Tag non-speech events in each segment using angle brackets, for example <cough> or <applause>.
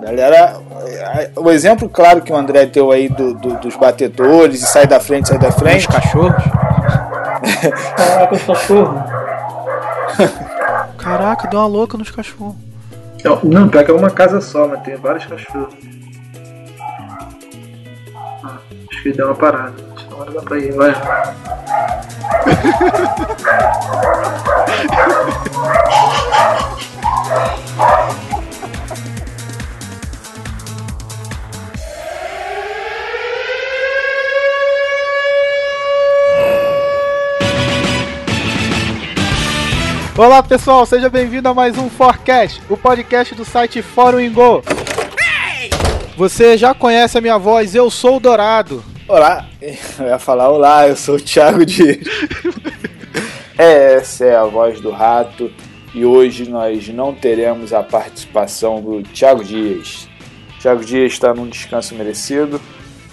Galera, o exemplo claro que o André deu aí do, do, dos batedores e sai da frente, sai da frente. Os cachorros? <laughs> Caraca, os cachorros. Caraca, deu uma louca nos cachorros. Não, pior que é uma casa só, mas tem vários cachorros. Ah, acho que deu uma parada. Acho que agora dá pra ir, vai. <laughs> Olá pessoal, seja bem-vindo a mais um Forecast, o podcast do site Fórum Ingo. Você já conhece a minha voz, eu sou o Dourado. Olá, <laughs> eu ia falar olá, eu sou o Thiago Dias. <laughs> Essa é a voz do rato e hoje nós não teremos a participação do Thiago Dias. O Thiago Dias está num descanso merecido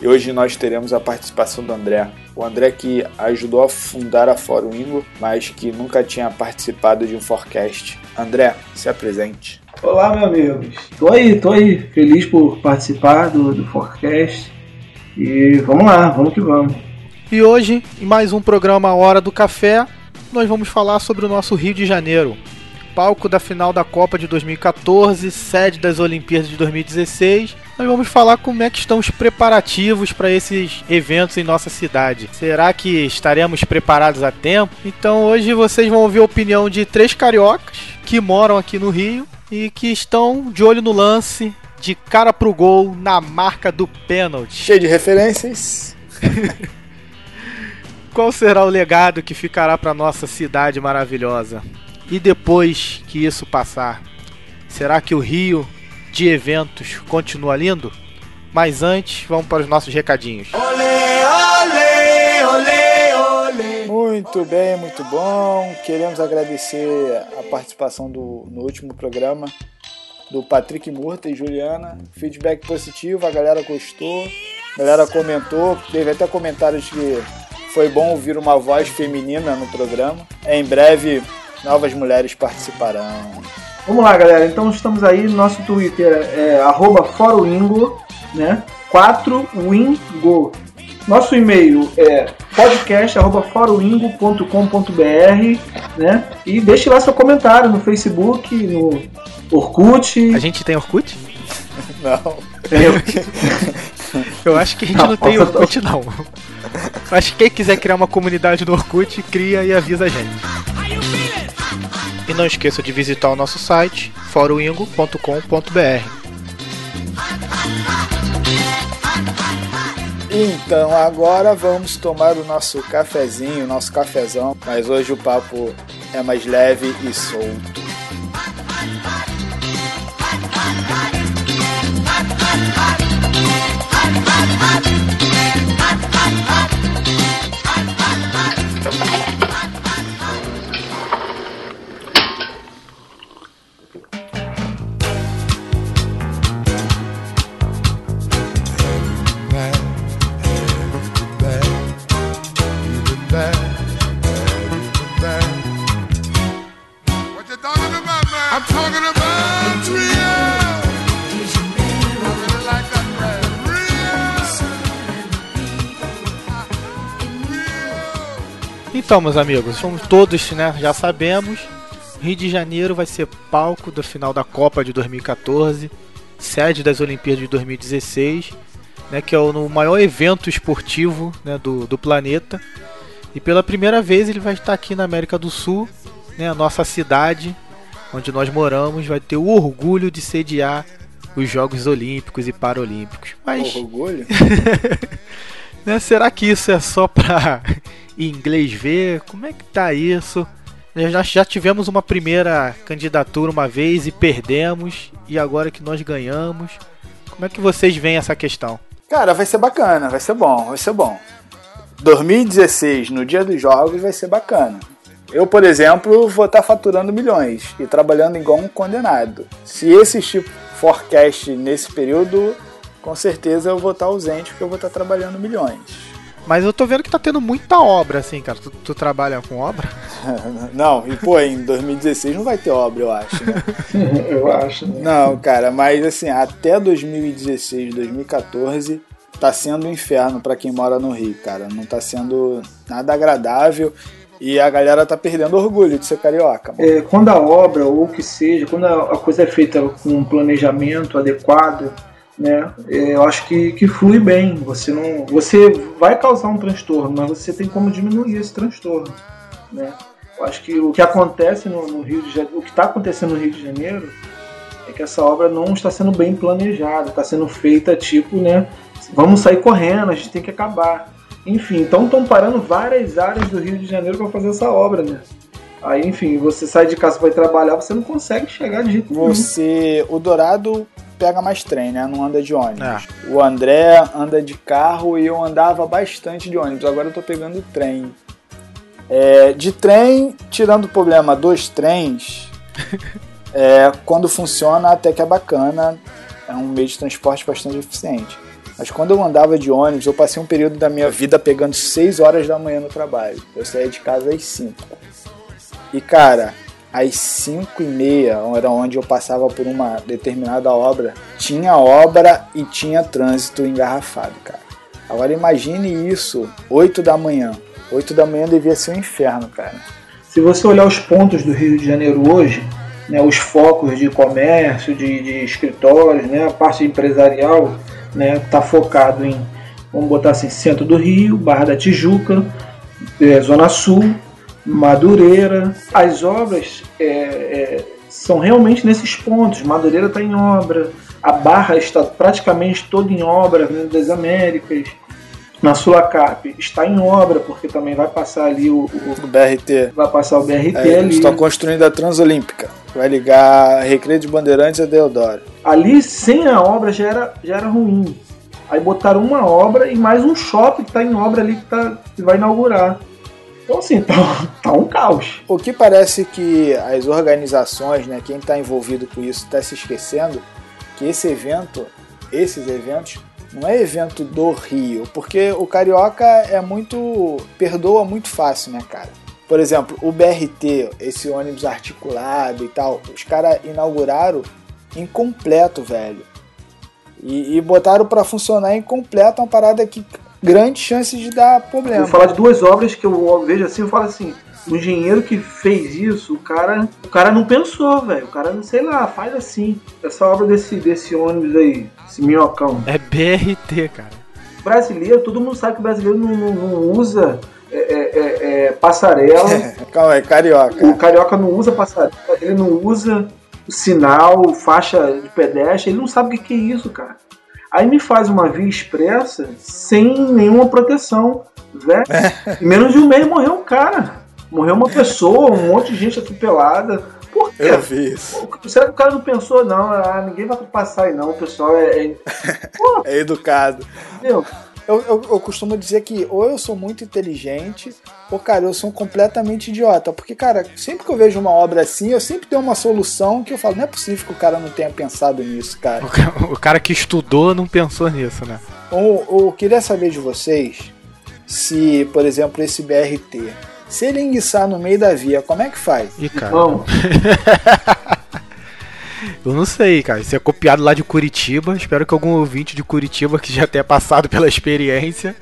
e hoje nós teremos a participação do André. O André que ajudou a fundar a Fórum Ingo, mas que nunca tinha participado de um forecast. André, se apresente. Olá, meus amigos. Tô aí, tô aí. Feliz por participar do, do forecast. E vamos lá, vamos que vamos. E hoje, em mais um programa Hora do Café, nós vamos falar sobre o nosso Rio de Janeiro. Palco da final da Copa de 2014, sede das Olimpíadas de 2016 nós vamos falar como é que estão os preparativos para esses eventos em nossa cidade. Será que estaremos preparados a tempo? Então hoje vocês vão ouvir a opinião de três cariocas que moram aqui no Rio e que estão de olho no lance, de cara pro gol, na marca do pênalti. Cheio de referências. <laughs> Qual será o legado que ficará para nossa cidade maravilhosa? E depois que isso passar, será que o Rio de eventos continua lindo. Mas antes, vamos para os nossos recadinhos. Muito bem, muito bom. Queremos agradecer a participação do, no último programa do Patrick Murta e Juliana. Feedback positivo, a galera gostou, a galera comentou, teve até comentários que foi bom ouvir uma voz feminina no programa. Em breve, novas mulheres participarão. Vamos lá, galera. Então estamos aí. Nosso Twitter é foroingo, né? 4wingo. Nosso e-mail é podcast@foroingo.com.br, né? E deixe lá seu comentário no Facebook, no Orkut. A gente tem Orkut? <laughs> Não. <laughs> Eu acho que a gente não, não tem Orkut, não. Acho que quem quiser criar uma comunidade no Orkut, cria e avisa a gente. E não esqueça de visitar o nosso site foroingo.com.br. Então agora vamos tomar o nosso cafezinho, nosso cafezão, mas hoje o papo é mais leve e solto. Então, meus amigos, somos todos, né, já sabemos, Rio de Janeiro vai ser palco da final da Copa de 2014, sede das Olimpíadas de 2016, né, que é o maior evento esportivo né, do, do planeta. E pela primeira vez ele vai estar aqui na América do Sul, né, a nossa cidade, onde nós moramos, vai ter o orgulho de sediar os Jogos Olímpicos e Paralímpicos. Mas. Orgulho? <laughs> né, será que isso é só para inglês ver? Como é que tá isso? Já, já tivemos uma primeira candidatura uma vez e perdemos, e agora que nós ganhamos, como é que vocês veem essa questão? Cara, vai ser bacana, vai ser bom, vai ser bom. 2016, no dia dos jogos, vai ser bacana. Eu, por exemplo, vou estar tá faturando milhões e trabalhando igual um condenado. Se esse tipo forecast nesse período, com certeza eu vou estar tá ausente porque eu vou estar tá trabalhando milhões. Mas eu tô vendo que tá tendo muita obra, assim, cara. Tu, tu trabalha com obra? <laughs> não, e pô, em 2016 não vai ter obra, eu acho, né? <laughs> eu acho. Né? Não, cara, mas assim, até 2016, 2014 tá sendo um inferno para quem mora no Rio, cara. Não tá sendo nada agradável. E a galera tá perdendo orgulho de ser carioca. É, quando a obra, ou o que seja, quando a coisa é feita com um planejamento adequado, né, eu acho que, que flui bem. Você não, você vai causar um transtorno, mas você tem como diminuir esse transtorno, né? Eu acho que o que acontece no, no Rio de Janeiro, o que está acontecendo no Rio de Janeiro, é que essa obra não está sendo bem planejada, está sendo feita tipo, né? Vamos sair correndo, a gente tem que acabar. Enfim, então estão parando várias áreas do Rio de Janeiro para fazer essa obra, né? Aí, enfim, você sai de casa para trabalhar, você não consegue chegar de jeito nenhum. Você, o Dourado pega mais trem, né? Não anda de ônibus. É. O André anda de carro e eu andava bastante de ônibus. Agora eu tô pegando trem. É, de trem, tirando o problema dos trens, <laughs> é, quando funciona até que é bacana. É um meio de transporte bastante eficiente. Mas quando eu andava de ônibus, eu passei um período da minha vida pegando 6 horas da manhã no trabalho. Eu saía de casa às 5. E cara, às 5 e meia, era onde eu passava por uma determinada obra, tinha obra e tinha trânsito engarrafado, cara. Agora imagine isso, 8 da manhã. 8 da manhã devia ser um inferno, cara. Se você olhar os pontos do Rio de Janeiro hoje, né, os focos de comércio, de, de escritórios, né, a parte empresarial, né? Tá focado em, vamos botar assim, centro do Rio, Barra da Tijuca, é, Zona Sul, Madureira. As obras é, é, são realmente nesses pontos. Madureira está em obra, a Barra está praticamente toda em obra, Avenida das Américas. Na Sulacap está em obra, porque também vai passar ali o, o, o BRT. Vai passar o BRT é, ali. Estão construindo a Transolímpica. Vai ligar Recreio de Bandeirantes a Deodoro. Ali, sem a obra, já era, já era ruim. Aí botaram uma obra e mais um shopping que está em obra ali que, tá, que vai inaugurar. Então, assim, tá, tá, um caos. O que parece que as organizações, né, quem está envolvido com isso, está se esquecendo que esse evento, esses eventos, não é evento do Rio, porque o carioca é muito. perdoa muito fácil, né, cara? Por exemplo, o BRT, esse ônibus articulado e tal, os caras inauguraram incompleto, velho. E, e botaram para funcionar incompleto uma parada que grande chance de dar problema. Vou falar de duas obras que eu vejo assim, eu falo assim, o engenheiro que fez isso, o cara, o cara não pensou, velho. O cara não sei lá, faz assim. Essa obra desse desse ônibus aí, esse minhocão. É BRT, cara. Brasileiro, todo mundo sabe que o brasileiro não, não, não usa é, é, é, é passarela. <laughs> Calma aí, carioca. O carioca não usa passarela, ele não usa sinal, faixa de pedestre, ele não sabe o que é isso, cara. Aí me faz uma via expressa sem nenhuma proteção. Velho. Em menos de um mês morreu um cara. Morreu uma pessoa, um monte de gente atropelada. Por quê? Eu vi isso. Será que o cara não pensou, não? Ah, ninguém vai passar aí, não. O pessoal é. É, <laughs> é educado. Entendeu? Eu, eu, eu, costumo dizer que ou eu sou muito inteligente, ou, cara, eu sou completamente idiota. Porque, cara, sempre que eu vejo uma obra assim, eu sempre tenho uma solução que eu falo, não é possível que o cara não tenha pensado nisso, cara. O, o cara que estudou não pensou nisso, né? Ou, eu queria saber de vocês se, por exemplo, esse BRT, se ele enguiçar no meio da via, como é que faz? Ih, cara. <laughs> Eu não sei, cara. Isso é copiado lá de Curitiba. Espero que algum ouvinte de Curitiba que já tenha passado pela experiência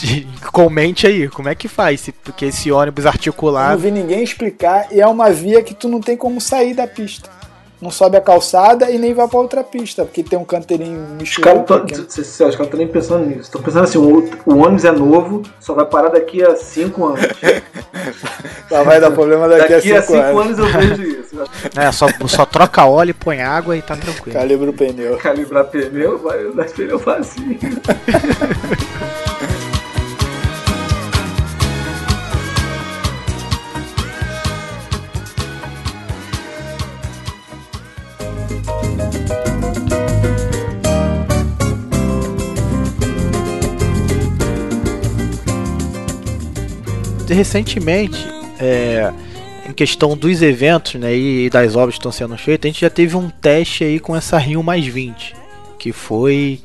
de, comente aí, como é que faz? Porque esse ônibus articulado. Eu não vi ninguém explicar e é uma via que tu não tem como sair da pista não sobe a calçada e nem vai pra outra pista, porque tem um canteirinho misturado. Os caras não estão nem pensando nisso. Estão pensando assim: o, o, ônibus é novo, só vai parar daqui a 5 anos. <laughs> só vai dar problema daqui, daqui a 5 anos. Daqui a 5 anos eu vejo isso. <laughs> É, só, só troca óleo, põe água e tá tranquilo. Calibra o pneu. Calibrar pneu, vai dar pneu facinho. Recentemente, é, em questão dos eventos né, e das obras que estão sendo feitas, a gente já teve um teste aí com essa Rio mais 20, que foi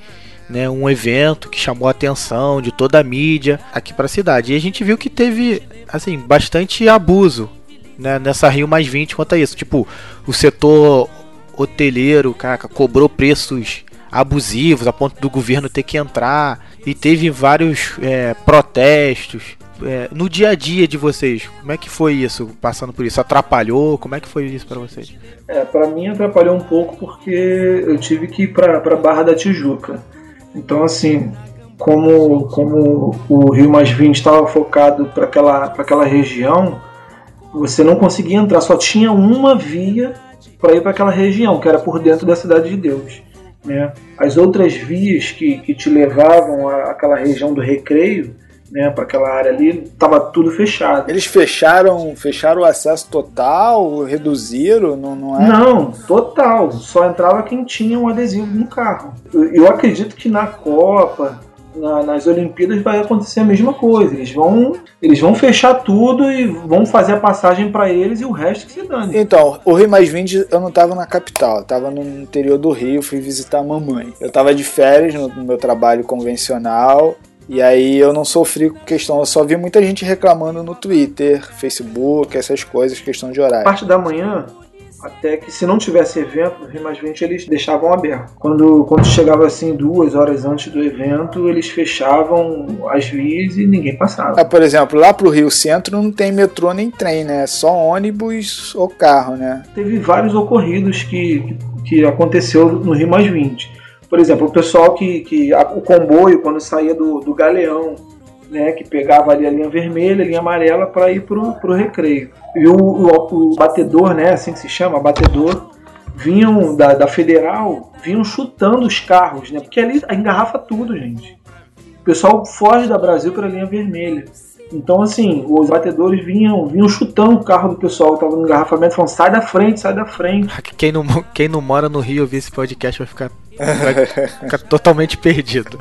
né, um evento que chamou a atenção de toda a mídia aqui para a cidade. E a gente viu que teve assim bastante abuso né, nessa Rio mais 20 quanto a isso. Tipo, o setor hoteleiro, cara, cobrou preços abusivos a ponto do governo ter que entrar e teve vários é, protestos. É, no dia a dia de vocês, como é que foi isso, passando por isso? Atrapalhou? Como é que foi isso para vocês? É, para mim atrapalhou um pouco porque eu tive que ir para Barra da Tijuca. Então, assim, como, como o Rio Mais 20 estava focado para aquela, aquela região, você não conseguia entrar, só tinha uma via para ir para aquela região, que era por dentro da Cidade de Deus. Né? As outras vias que, que te levavam àquela região do recreio, né, para aquela área ali, estava tudo fechado. Eles fecharam, fecharam o acesso total, reduziram, não, não é? Não, total. Só entrava quem tinha um adesivo no carro. Eu, eu acredito que na Copa, na, nas Olimpíadas vai acontecer a mesma coisa. Eles vão, eles vão fechar tudo e vão fazer a passagem para eles e o resto que se dane. Então, o Rio Mais 20 eu não estava na capital, eu tava no interior do Rio, fui visitar a mamãe. Eu estava de férias no, no meu trabalho convencional e aí eu não sofri com questão, eu só vi muita gente reclamando no Twitter, Facebook, essas coisas, questão de horário. Parte da manhã até que se não tivesse evento no Rio Mais 20 eles deixavam aberto. Quando, quando chegava assim duas horas antes do evento, eles fechavam as vias e ninguém passava. Ah, por exemplo, lá pro Rio Centro não tem metrô nem trem, né? É só ônibus ou carro, né? Teve vários ocorridos que, que aconteceu no Rio Mais 20. Por exemplo, o pessoal que, que o comboio quando saía do, do Galeão né, que pegava ali a linha vermelha, a linha amarela para ir pro, pro recreio. E o, o, o, batedor, né, assim que se chama, batedor, vinham da, da Federal, vinham chutando os carros, né, porque ali engarrafa tudo, gente. O pessoal foge da Brasil pela linha vermelha. Então, assim, os batedores vinham, vinham chutando o carro do pessoal que estava no engarrafamento, falando: sai da frente, sai da frente. <laughs> Quem não, quem não mora no Rio ouvir esse podcast vai ficar, vai ficar totalmente perdido.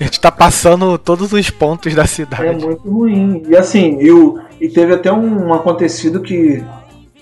A gente tá passando todos os pontos da cidade. É muito ruim. E assim, eu, e teve até um, um acontecido que,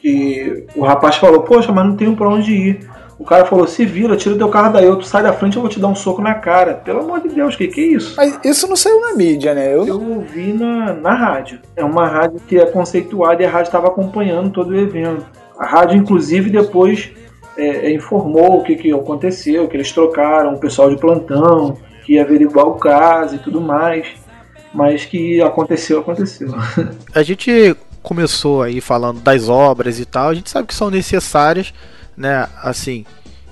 que o rapaz falou: Poxa, mas não tenho pra onde ir. O cara falou: se vira, tira o teu carro daí, tu sai da frente, eu vou te dar um soco na cara. Pelo amor de Deus, que que é isso? Mas isso não saiu na mídia, né? Eu, eu ouvi na, na rádio. É uma rádio que é conceituada e a rádio estava acompanhando todo o evento. A rádio, inclusive, depois é, é, informou o que, que aconteceu, que eles trocaram o pessoal de plantão, que ia averiguar o caso e tudo mais. Mas que aconteceu, aconteceu. <laughs> A gente começou aí falando das obras e tal, a gente sabe que são necessárias né? Assim,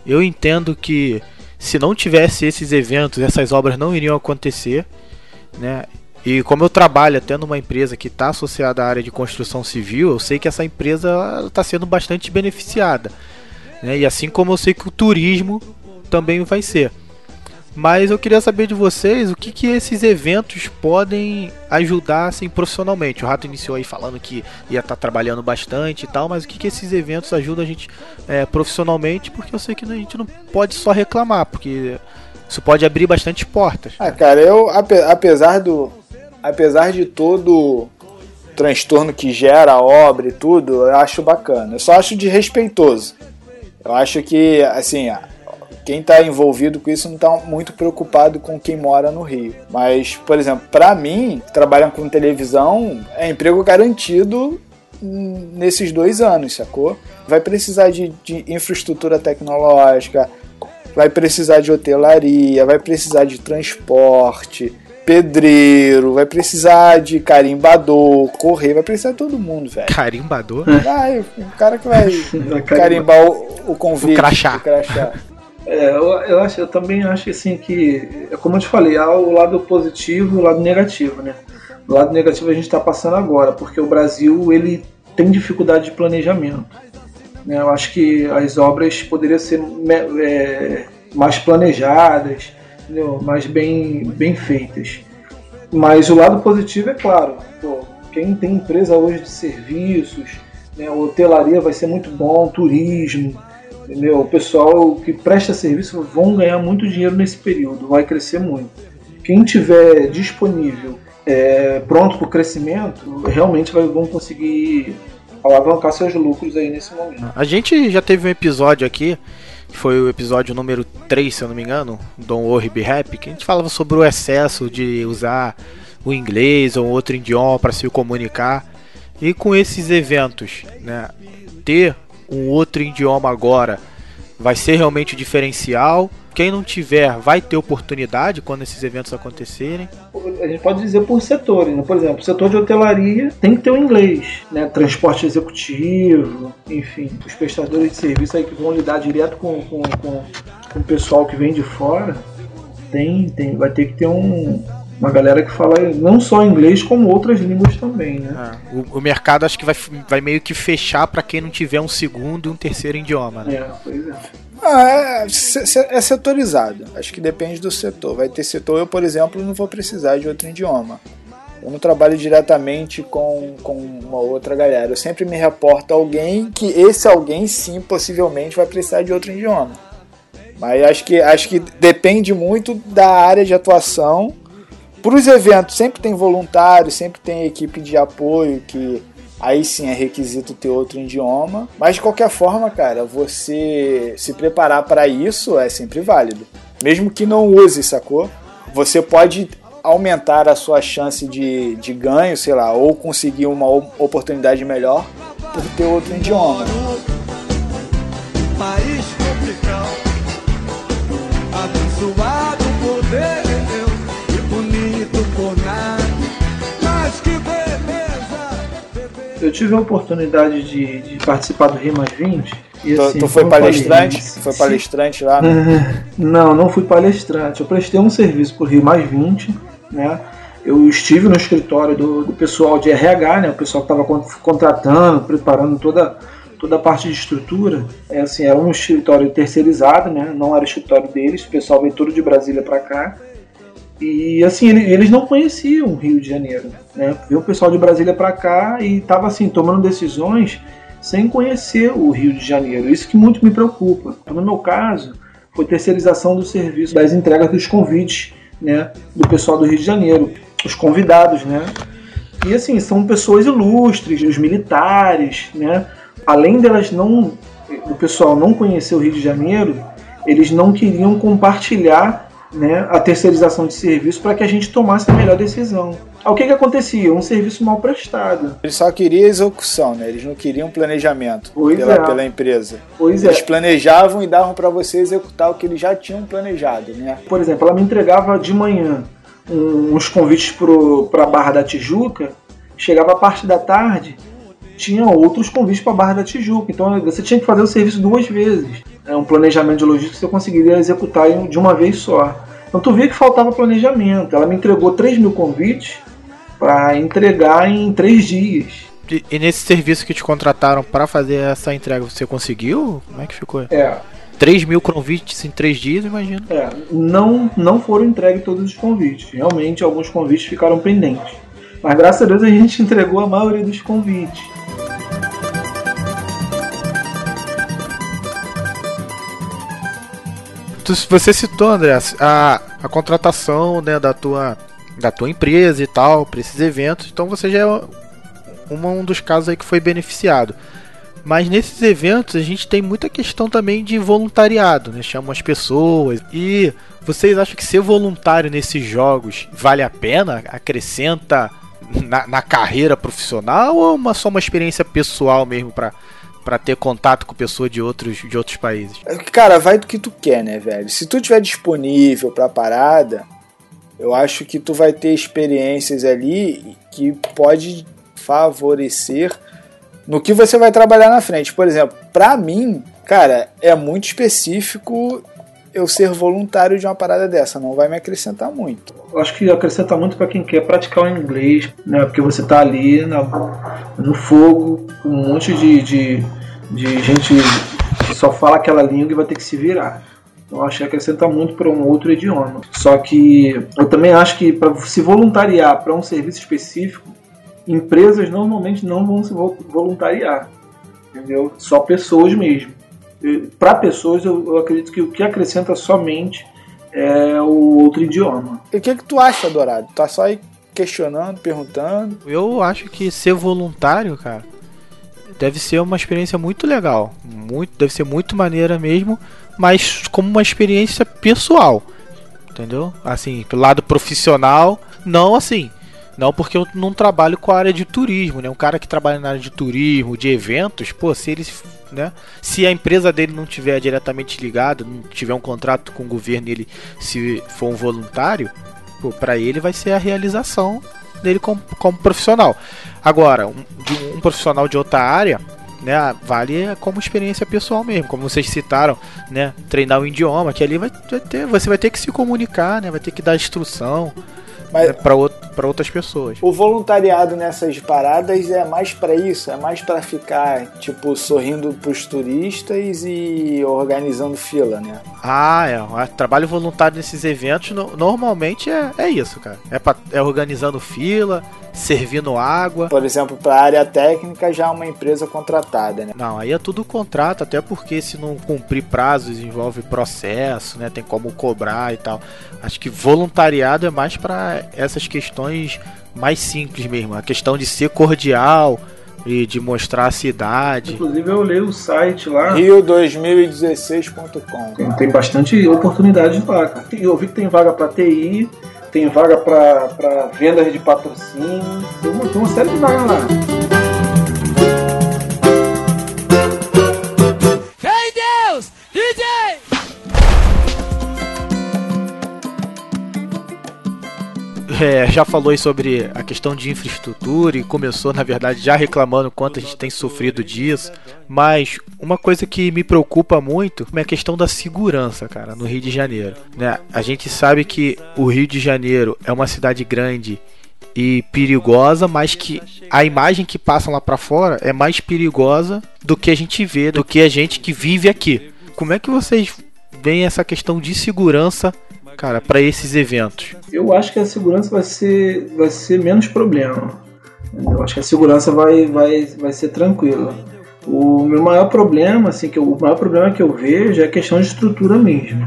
eu entendo que se não tivesse esses eventos, essas obras não iriam acontecer, né? E como eu trabalho até numa empresa que está associada à área de construção civil, eu sei que essa empresa está sendo bastante beneficiada. Né? E assim como eu sei que o turismo também vai ser. Mas eu queria saber de vocês o que, que esses eventos podem ajudar assim, profissionalmente. O Rato iniciou aí falando que ia estar tá trabalhando bastante e tal, mas o que, que esses eventos ajudam a gente é, profissionalmente? Porque eu sei que a gente não pode só reclamar, porque isso pode abrir bastante portas. Ah, cara, eu, apesar do. Apesar de todo transtorno que gera a obra e tudo, eu acho bacana. Eu só acho desrespeitoso. Eu acho que, assim, quem está envolvido com isso não está muito preocupado com quem mora no Rio. Mas, por exemplo, para mim, que trabalha com televisão, é emprego garantido nesses dois anos, sacou? Vai precisar de, de infraestrutura tecnológica, vai precisar de hotelaria, vai precisar de transporte, pedreiro, vai precisar de carimbador, correio, vai precisar de todo mundo, velho. Carimbador? Vai, o cara que vai <laughs> carimbar o, o convite. O crachá. O crachá. É, eu, eu, acho, eu também acho assim que, como eu te falei, há o lado positivo e o lado negativo, né? O lado negativo a gente está passando agora, porque o Brasil ele tem dificuldade de planejamento. Né? Eu acho que as obras poderiam ser é, mais planejadas, entendeu? mais bem, bem feitas. Mas o lado positivo é claro, pô, quem tem empresa hoje de serviços, né, hotelaria vai ser muito bom, turismo, Entendeu? O pessoal que presta serviço vão ganhar muito dinheiro nesse período, vai crescer muito. Quem tiver disponível, é, pronto para o crescimento, realmente vai, vão conseguir alavancar seus lucros aí nesse momento. A gente já teve um episódio aqui foi o episódio número 3, se eu não me engano, Don't Worry Be Happy, que a gente falava sobre o excesso de usar o inglês ou outro idioma para se comunicar. E com esses eventos, né, ter um outro idioma agora vai ser realmente diferencial. Quem não tiver vai ter oportunidade quando esses eventos acontecerem. A gente pode dizer por setores, né? por exemplo, o setor de hotelaria tem que ter o inglês, né? transporte executivo, enfim, os prestadores de serviço aí que vão lidar direto com, com, com, com o pessoal que vem de fora, tem, tem, vai ter que ter um, uma galera que fala não só inglês, como outras línguas também, né? É, o, o, mercado acho que vai, vai meio que fechar para quem não tiver um segundo e um terceiro idioma, né? É, pois é. Ah, é, é setorizado. Acho que depende do setor. Vai ter setor, eu, por exemplo, não vou precisar de outro idioma. Eu não trabalho diretamente com, com uma outra galera. Eu sempre me reporto a alguém que esse alguém sim possivelmente vai precisar de outro idioma. Mas acho que, acho que depende muito da área de atuação para os eventos sempre tem voluntário, sempre tem equipe de apoio que aí sim é requisito ter outro idioma. Mas de qualquer forma, cara, você se preparar para isso é sempre válido. Mesmo que não use, sacou? Você pode aumentar a sua chance de, de ganho, sei lá, ou conseguir uma oportunidade melhor por ter outro idioma. País Eu tive a oportunidade de, de participar do Rimas 20. E, tu, assim, tu foi palestrante? Falei, foi palestrante lá? Né? <laughs> não, não fui palestrante. Eu prestei um serviço por Rimas 20, né? Eu estive no escritório do, do pessoal de RH, né? O pessoal que estava contratando, preparando toda toda a parte de estrutura. É assim, era um escritório terceirizado, né? Não era o escritório deles. O pessoal veio todo de Brasília para cá. E assim, eles não conheciam o Rio de Janeiro. Né? Veio o pessoal de Brasília para cá e estava assim, tomando decisões sem conhecer o Rio de Janeiro. Isso que muito me preocupa. No meu caso, foi terceirização do serviço das entregas dos convites né, do pessoal do Rio de Janeiro, os convidados, né? E assim, são pessoas ilustres, os militares, né? Além delas não, o pessoal não conhecer o Rio de Janeiro, eles não queriam compartilhar né, a terceirização de serviço para que a gente tomasse a melhor decisão. O que, que acontecia? Um serviço mal prestado. Eles só queriam execução, né? Eles não queriam planejamento pela, é. pela, empresa. Pois eles é. planejavam e davam para você executar o que eles já tinham planejado, né? Por exemplo, ela me entregava de manhã uns convites para a Barra da Tijuca, chegava a parte da tarde, tinha outros convites para a Barra da Tijuca. Então você tinha que fazer o serviço duas vezes é, um planejamento de logística que você conseguiria executar de uma vez só. Então tu via que faltava planejamento. Ela me entregou 3 mil convites para entregar em 3 dias. E, e, nesse serviço que te contrataram para fazer essa entrega, você conseguiu? Como é que ficou? É. 3 mil convites em 3 dias, imagino. É, não, não foram entregues todos os convites. Realmente, alguns convites ficaram pendentes. Mas graças a Deus a gente <laughs> entregou a maioria dos convites. Você citou, André, a, a contratação né, da, tua, da tua empresa e tal, para esses eventos, então você já é um dos casos aí que foi beneficiado. Mas nesses eventos a gente tem muita questão também de voluntariado, né? Chamam as pessoas. E vocês acham que ser voluntário nesses jogos vale a pena? Acrescenta na, na carreira profissional ou é uma, só uma experiência pessoal mesmo para para ter contato com pessoas de outros, de outros países? Cara, vai do que tu quer, né, velho? Se tu tiver disponível pra parada, eu acho que tu vai ter experiências ali que pode favorecer no que você vai trabalhar na frente. Por exemplo, para mim, cara, é muito específico eu ser voluntário de uma parada dessa, não vai me acrescentar muito. Eu acho que acrescenta muito para quem quer praticar o inglês, né? Porque você tá ali na, no fogo, com um monte de, de, de gente que só fala aquela língua e vai ter que se virar. Então acho que acrescenta muito para um outro idioma. Só que eu também acho que para se voluntariar para um serviço específico, empresas normalmente não vão se voluntariar. Entendeu? Só pessoas mesmo para pessoas, eu, eu, acredito que o que acrescenta somente é o outro idioma. E o que, que tu acha, Dourado? Tá só aí questionando, perguntando? Eu acho que ser voluntário, cara, deve ser uma experiência muito legal. Muito, deve ser muito maneira mesmo, mas como uma experiência pessoal. Entendeu? Assim, pelo lado profissional, não assim. Não porque eu não trabalho com a área de turismo, né? Um cara que trabalha na área de turismo, de eventos, pô, se ele, né? Se a empresa dele não tiver diretamente ligada, não tiver um contrato com o governo ele se for um voluntário, pô, para ele vai ser a realização dele como, como profissional. Agora, um, um profissional de outra área, né, vale como experiência pessoal mesmo, como vocês citaram, né, treinar o idioma, que ali vai ter, você vai ter que se comunicar, né, vai ter que dar instrução, mas né, para outras pessoas. O voluntariado nessas paradas é mais para isso, é mais para ficar tipo sorrindo pros turistas e organizando fila, né? Ah, é. Trabalho voluntário nesses eventos normalmente é, é isso, cara. É, pra, é organizando fila, servindo água. Por exemplo, para a área técnica já é uma empresa contratada, né? Não, aí é tudo contrato, até porque se não cumprir prazos envolve processo, né? Tem como cobrar e tal. Acho que voluntariado é mais para essas questões mais simples mesmo, a questão de ser cordial e de mostrar a cidade. Inclusive eu leio o site lá. Rio2016.com. Tem, tem bastante oportunidade lá, cara. Eu vi que tem vaga para TI, tem vaga para vendas de patrocínio, tem uma, tem uma série de vagas lá. <laughs> É, já falou sobre a questão de infraestrutura e começou, na verdade, já reclamando quanto a gente tem sofrido disso. Mas uma coisa que me preocupa muito é a questão da segurança, cara, no Rio de Janeiro. Né? A gente sabe que o Rio de Janeiro é uma cidade grande e perigosa, mas que a imagem que passam lá para fora é mais perigosa do que a gente vê, do que a gente que vive aqui. Como é que vocês veem essa questão de segurança cara, para esses eventos? Eu acho que a segurança vai ser, vai ser menos problema. Eu acho que a segurança vai, vai, vai ser tranquila. O meu maior problema, assim, que eu, o maior problema que eu vejo é a questão de estrutura mesmo.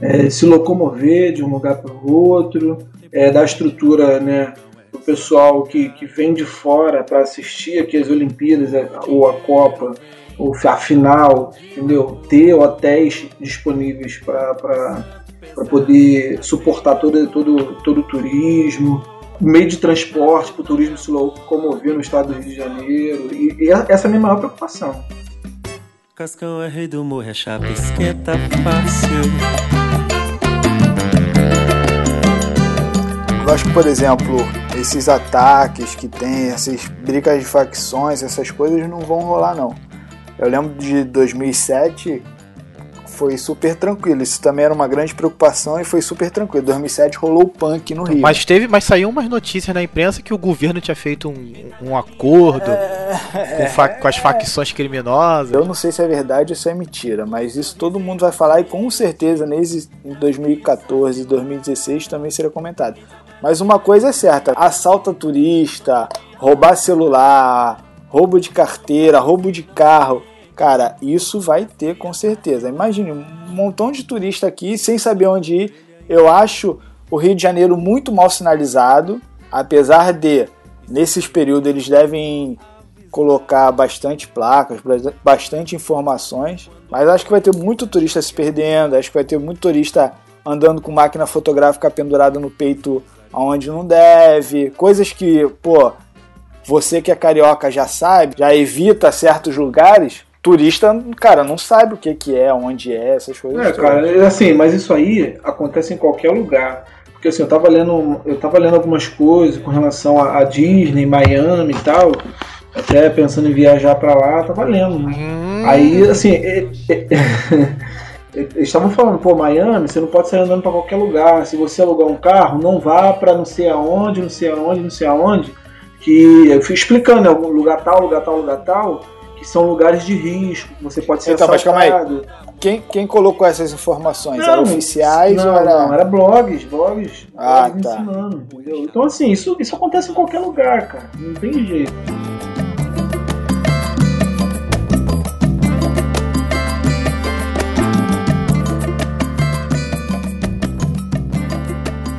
É, se locomover de um lugar para o outro, é, da estrutura, né, o pessoal que, que vem de fora para assistir aqui as Olimpíadas é, ou a Copa, ou a final, entendeu? Ter hotéis disponíveis para para poder suportar todo, todo, todo o turismo, meio de transporte para o turismo se locomover no estado do Rio de Janeiro. E, e essa é a minha maior preocupação. Cascão é rei do morro, é chapa, esquenta fácil. Eu acho que, por exemplo, esses ataques que tem, essas brigas de facções, essas coisas não vão rolar, não. Eu lembro de 2007, foi super tranquilo. Isso também era uma grande preocupação e foi super tranquilo. 2007 rolou o punk no Rio. Mas teve, mas saiu umas notícias na imprensa que o governo tinha feito um, um acordo é, com, com, as facções criminosas. Eu não sei se é verdade ou se é mentira, mas isso todo mundo vai falar e com certeza nesse em 2014 e 2016 também será comentado. Mas uma coisa é certa: assalta turista, roubar celular, roubo de carteira, roubo de carro Cara, isso vai ter com certeza. Imagine um montão de turista aqui sem saber onde ir. Eu acho o Rio de Janeiro muito mal sinalizado, apesar de nesses períodos eles devem colocar bastante placas, bastante informações, mas acho que vai ter muito turista se perdendo, acho que vai ter muito turista andando com máquina fotográfica pendurada no peito aonde não deve, coisas que, pô, você que é carioca já sabe, já evita certos lugares, turista, cara, não sabe o que, que é, onde é, essas coisas. É, cara, é assim, mas isso aí acontece em qualquer lugar. Porque assim, eu tava lendo, eu tava lendo algumas coisas com relação a, a Disney, Miami e tal, até pensando em viajar para lá, tava lendo. Né? Hum. Aí, assim, é, <laughs> é, eles estavam falando, pô, Miami, você não pode sair andando para qualquer lugar. Se você alugar um carro, não vá para não sei aonde, não sei aonde, não sei aonde. Que eu fui explicando, né, lugar tal, lugar tal, lugar tal que são lugares de risco, você pode ser então, assaltado. Quem, quem colocou essas informações? Não, eram oficiais não, ou era... Não, era blogs, blogs, ah, blogs tá. ensinando, entendeu? Então assim, isso, isso acontece em qualquer lugar, cara. Não tem jeito.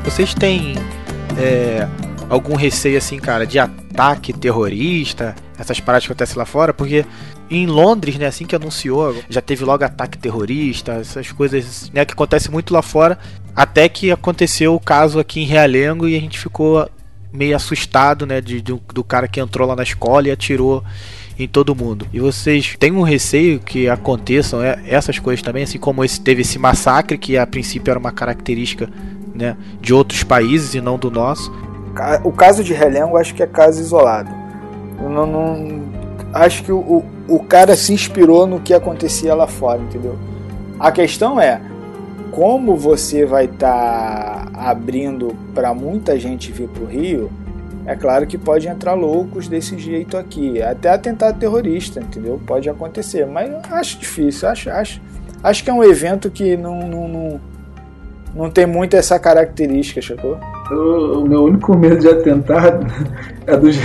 Vocês têm é, algum receio assim, cara, de ataque terrorista, essas paradas que acontecem lá fora, porque em Londres, né, assim que anunciou, já teve logo ataque terrorista, essas coisas né, que acontecem muito lá fora, até que aconteceu o caso aqui em Realengo e a gente ficou meio assustado, né, de, de, do cara que entrou lá na escola e atirou em todo mundo. E vocês têm um receio que aconteçam essas coisas também, assim como esse teve esse massacre que a princípio era uma característica, né, de outros países e não do nosso. O caso de Realengo acho que é caso isolado. Não, não, acho que o, o cara se inspirou no que acontecia lá fora, entendeu? A questão é como você vai estar tá abrindo para muita gente vir para o Rio. É claro que pode entrar loucos desse jeito aqui, até atentado terrorista, entendeu? Pode acontecer, mas acho difícil. Acho, acho, acho que é um evento que não, não, não, não tem muito essa característica, chegou? O, o, meu único medo de atentado <laughs> é dos,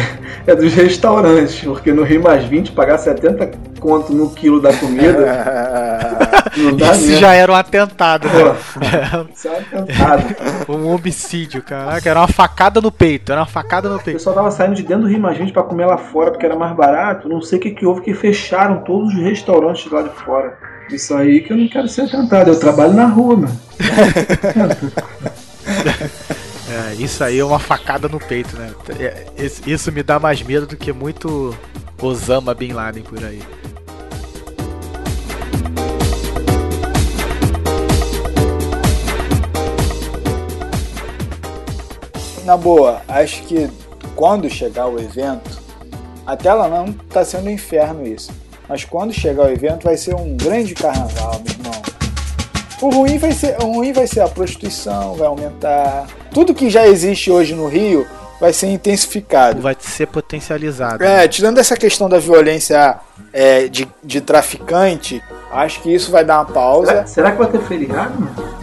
é dos restaurantes, porque no Rio Mais 20 pagar 70 conto no quilo da comida. <laughs> não dá Isso mesmo. já era um atentado, né? <laughs> Isso é um atentado. um homicídio, caraca. Era uma facada no peito. Era uma facada no peito. O pessoal tava saindo de dentro do Rio Mais 20 pra comer lá fora porque era mais barato. Não sei o que, que houve, que fecharam todos os restaurantes lá de fora. Isso aí que eu não quero ser atentado. Eu trabalho na rua, mano. É, isso aí é uma facada no peito, né? É, isso me dá mais medo do que muito Osama Bin Laden por aí. Na boa, acho que quando chegar o evento, até lá não tá sendo um inferno isso. Mas quando chegar o evento vai ser um grande carnaval, meu. O ruim vai ser, o ruim vai ser a prostituição, vai aumentar. Tudo que já existe hoje no Rio vai ser intensificado. Vai ser potencializado. É, tirando essa questão da violência é, de, de traficante, acho que isso vai dar uma pausa. Será, será que vai ter feriado?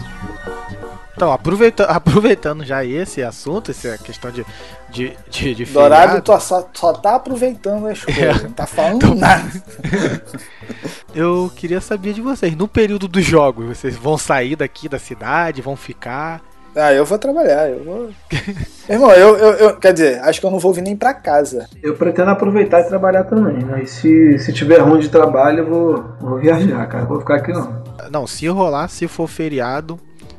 Então, aproveita, <laughs> aproveitando já esse assunto, essa questão de, de, de, de Dourado tô, só, só tá aproveitando as <laughs> coisas, é. não tá falando então, nada. <laughs> eu queria saber de vocês, no período dos jogos, vocês vão sair daqui da cidade, vão ficar? Ah, eu vou trabalhar, eu vou. <laughs> Irmão, eu, eu, eu, Quer dizer, acho que eu não vou vir nem pra casa. Eu pretendo aproveitar e trabalhar também, mas né? se, se tiver ruim de trabalho, eu vou, vou viajar, cara. Vou ficar aqui não. Não, se rolar, se for feriado,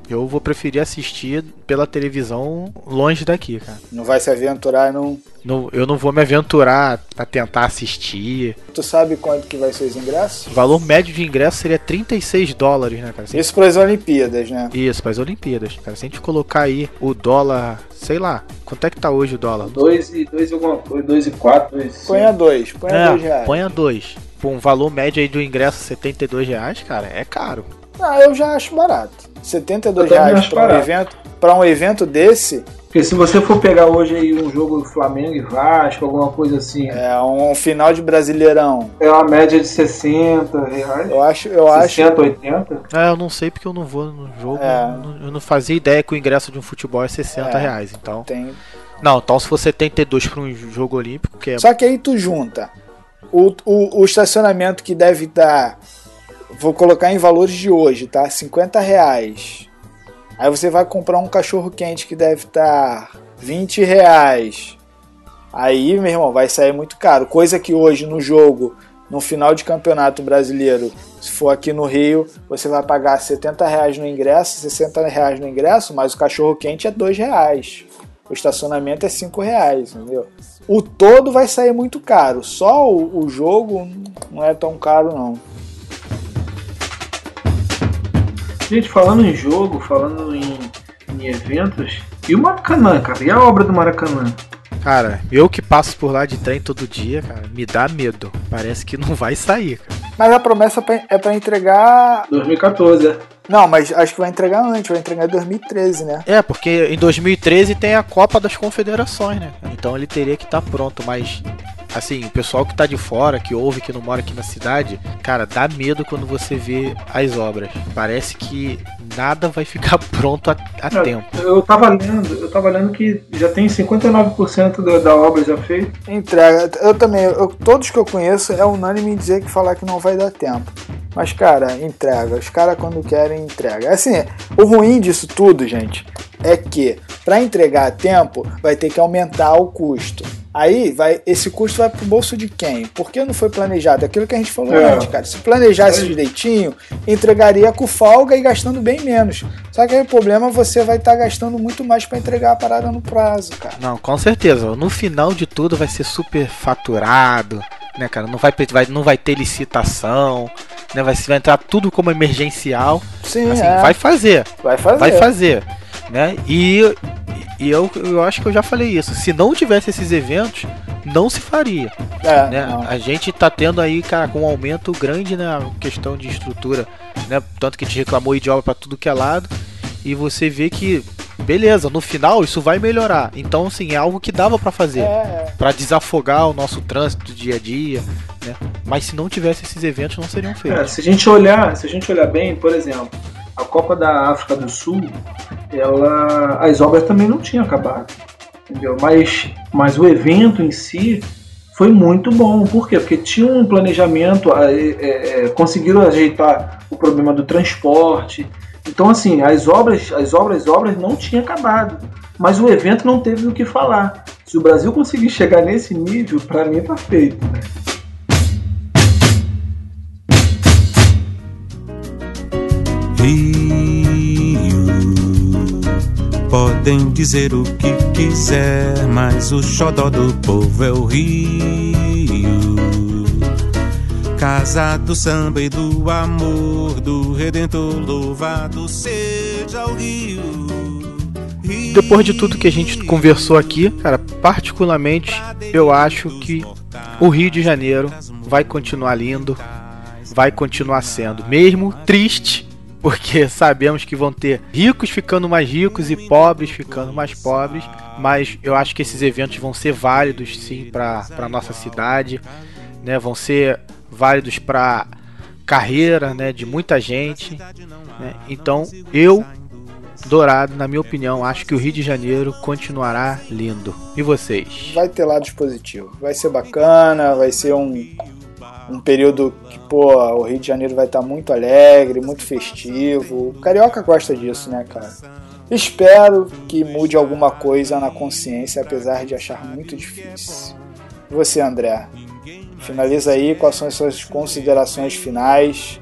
eu vou preferir assistir pela televisão longe daqui, cara. Não vai se aventurar, não? não eu não vou me aventurar a tentar assistir. Tu sabe quanto que vai ser os ingressos? O valor médio de ingresso seria 36 dólares, né, cara? Isso para as Olimpíadas, né? Isso, para as Olimpíadas, cara. Se a gente colocar aí o dólar, sei lá, quanto é que tá hoje o dólar? 2 e 2 alguma coisa, 2 e 4, Põe a 2, põe a 2 é, reais. Põe a 2. Por um valor médio aí do ingresso 72 reais, cara, é caro. Ah, eu já acho barato. 72 reais para um evento, para um evento desse. Porque se você for pegar hoje aí um jogo Flamengo e Vasco, alguma coisa assim. É, um final de Brasileirão. É uma média de 60 reais. Eu acho, eu 60, acho. 80? É, eu não sei porque eu não vou no jogo. É. Eu, não, eu, não, fazia ideia que o ingresso de um futebol é 60 é, reais, então. Tem. Não, então se for 72 para um jogo olímpico, que é. Só que aí tu junta o, o, o estacionamento que deve dar vou colocar em valores de hoje, tá? 50 reais. Aí você vai comprar um cachorro quente que deve estar 20 reais. Aí, meu irmão, vai sair muito caro. Coisa que hoje no jogo, no final de campeonato brasileiro, se for aqui no Rio, você vai pagar 70 reais no ingresso, 60 reais no ingresso, mas o cachorro quente é 2 reais. O estacionamento é 5 reais, entendeu? O todo vai sair muito caro. Só o, o jogo não é tão caro, não. Gente, falando em jogo, falando em, em eventos, e o Maracanã, cara? E a obra do Maracanã? Cara, eu que passo por lá de trem todo dia, cara, me dá medo. Parece que não vai sair, cara. Mas a promessa é para entregar. 2014, é. Não, mas acho que vai entregar antes, vai entregar em 2013, né? É, porque em 2013 tem a Copa das Confederações, né? Então ele teria que estar tá pronto, mas assim, o pessoal que tá de fora, que ouve, que não mora aqui na cidade, cara, dá medo quando você vê as obras. Parece que nada vai ficar <laughs> pronto a, a eu, tempo. Eu tava lendo, eu tava lendo que já tem 59% da, da obra já feita. Entrega. Eu também, eu, todos que eu conheço é unânime em dizer que falar que não vai dar tempo. Mas, cara, entrega. Os caras, quando querem, entrega. Assim, o ruim disso tudo, gente, é que para entregar a tempo vai ter que aumentar o custo. Aí vai, esse custo vai pro bolso de quem? Por que não foi planejado? Aquilo que a gente falou é. antes, cara. Se planejasse é. direitinho, entregaria com folga e gastando bem menos. Só que aí o problema é você vai estar tá gastando muito mais para entregar a parada no prazo, cara. Não, com certeza. No final de tudo vai ser super faturado, né, cara? Não vai, vai, não vai ter licitação, né? Vai, vai entrar tudo como emergencial. Sim, assim, é. vai fazer. Vai fazer. Vai fazer. Né? E, e eu, eu acho que eu já falei isso. Se não tivesse esses eventos, não se faria. É, né? A gente tá tendo aí, cara, com um aumento grande na né, questão de estrutura, né? Tanto que a gente reclamou de obra para tudo que é lado. E você vê que beleza, no final isso vai melhorar. Então, assim, é algo que dava para fazer, é, é. para desafogar o nosso trânsito do dia a dia, né? Mas se não tivesse esses eventos, não seriam feitos. É, se a gente olhar, se a gente olhar bem, por exemplo, a Copa da África do Sul, ela, as obras também não tinham acabado, entendeu? Mas, mas o evento em si foi muito bom. Por quê? Porque tinha um planejamento, é, é, conseguiram ajeitar o problema do transporte. Então, assim, as obras, as obras, as obras não tinham acabado. Mas o evento não teve o que falar. Se o Brasil conseguir chegar nesse nível, para mim tá feito. Né? Rio. Podem dizer o que quiser, mas o xodó do povo é o Rio. Casa do samba e do amor, do Redentor, louvado seja o Rio. Depois de tudo que a gente conversou aqui, cara, particularmente eu acho que o Rio de Janeiro vai continuar lindo, vai continuar sendo, mesmo triste porque <laughs> sabemos que vão ter ricos ficando mais ricos e pobres ficando mais pobres, mas eu acho que esses eventos vão ser válidos sim para nossa cidade, né? Vão ser válidos para carreira, né, de muita gente, né? Então, eu Dourado, na minha opinião, acho que o Rio de Janeiro continuará lindo. E vocês? Vai ter lados positivos. Vai ser bacana, vai ser um um período que, pô, o Rio de Janeiro vai estar tá muito alegre, muito festivo. O carioca gosta disso, né, cara? Espero que mude alguma coisa na consciência, apesar de achar muito difícil. Você, André? Finaliza aí, quais são as suas considerações finais?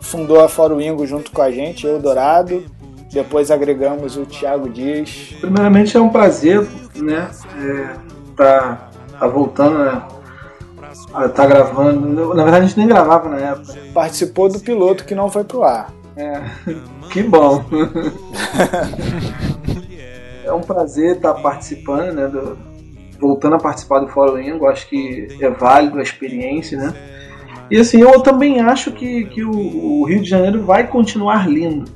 Fundou a Fórum Ingo junto com a gente, eu, Dourado. Depois agregamos o Thiago Dias. Primeiramente é um prazer, né? É, tá, tá voltando, né? Tá gravando. Na verdade a gente nem gravava na época. Participou do piloto que não foi pro ar. É. <laughs> Que bom. <laughs> é um prazer estar participando, né? Do, voltando a participar do Fórum Ingo, acho que é válido a experiência, né? E assim, eu também acho que, que o, o Rio de Janeiro vai continuar lindo.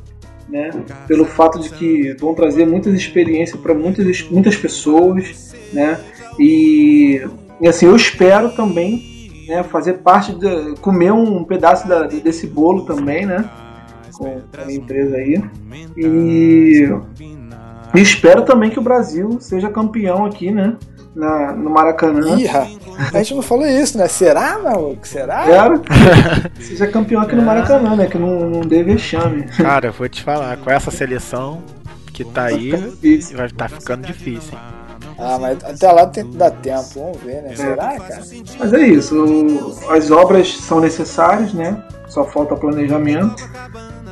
Né? Pelo fato de que vão trazer muitas experiências para muitas, muitas pessoas, né? E e assim, eu espero também né, fazer parte de. comer um pedaço da, desse bolo também, né? Com a minha empresa aí. E, e espero também que o Brasil seja campeão aqui, né? Na, no Maracanã. Ih, a gente não falou isso, né? Será, maluco? Será? Quero. seja <laughs> campeão aqui no Maracanã, né? Que não, não dê vexame. Cara, eu vou te falar, com essa seleção que tá aí, vai estar tá ficando difícil, hein? Ah, mas até lá tem que dar tempo, vamos ver, né? Será, cara? Mas é isso, as obras são necessárias, né? Só falta planejamento,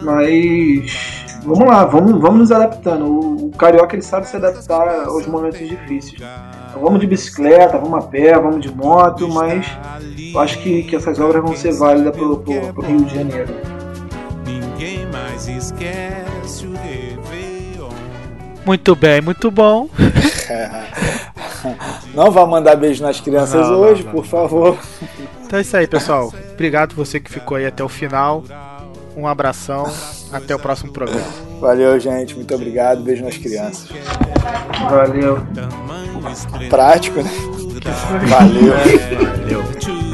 mas vamos lá, vamos, vamos nos adaptando. O, o carioca ele sabe se adaptar aos momentos difíceis. Então, vamos de bicicleta, vamos a pé, vamos de moto, mas eu acho que, que essas obras vão ser válidas para o Rio de Janeiro. Ninguém mais esquece o muito bem, muito bom. <laughs> Não vá mandar beijo nas crianças não, hoje, não, não, por favor. Então é isso aí, pessoal. Obrigado você que ficou aí até o final. Um abração. Até o próximo programa. Valeu, gente. Muito obrigado. Beijo nas crianças. Valeu. Prático, né? Valeu. Valeu.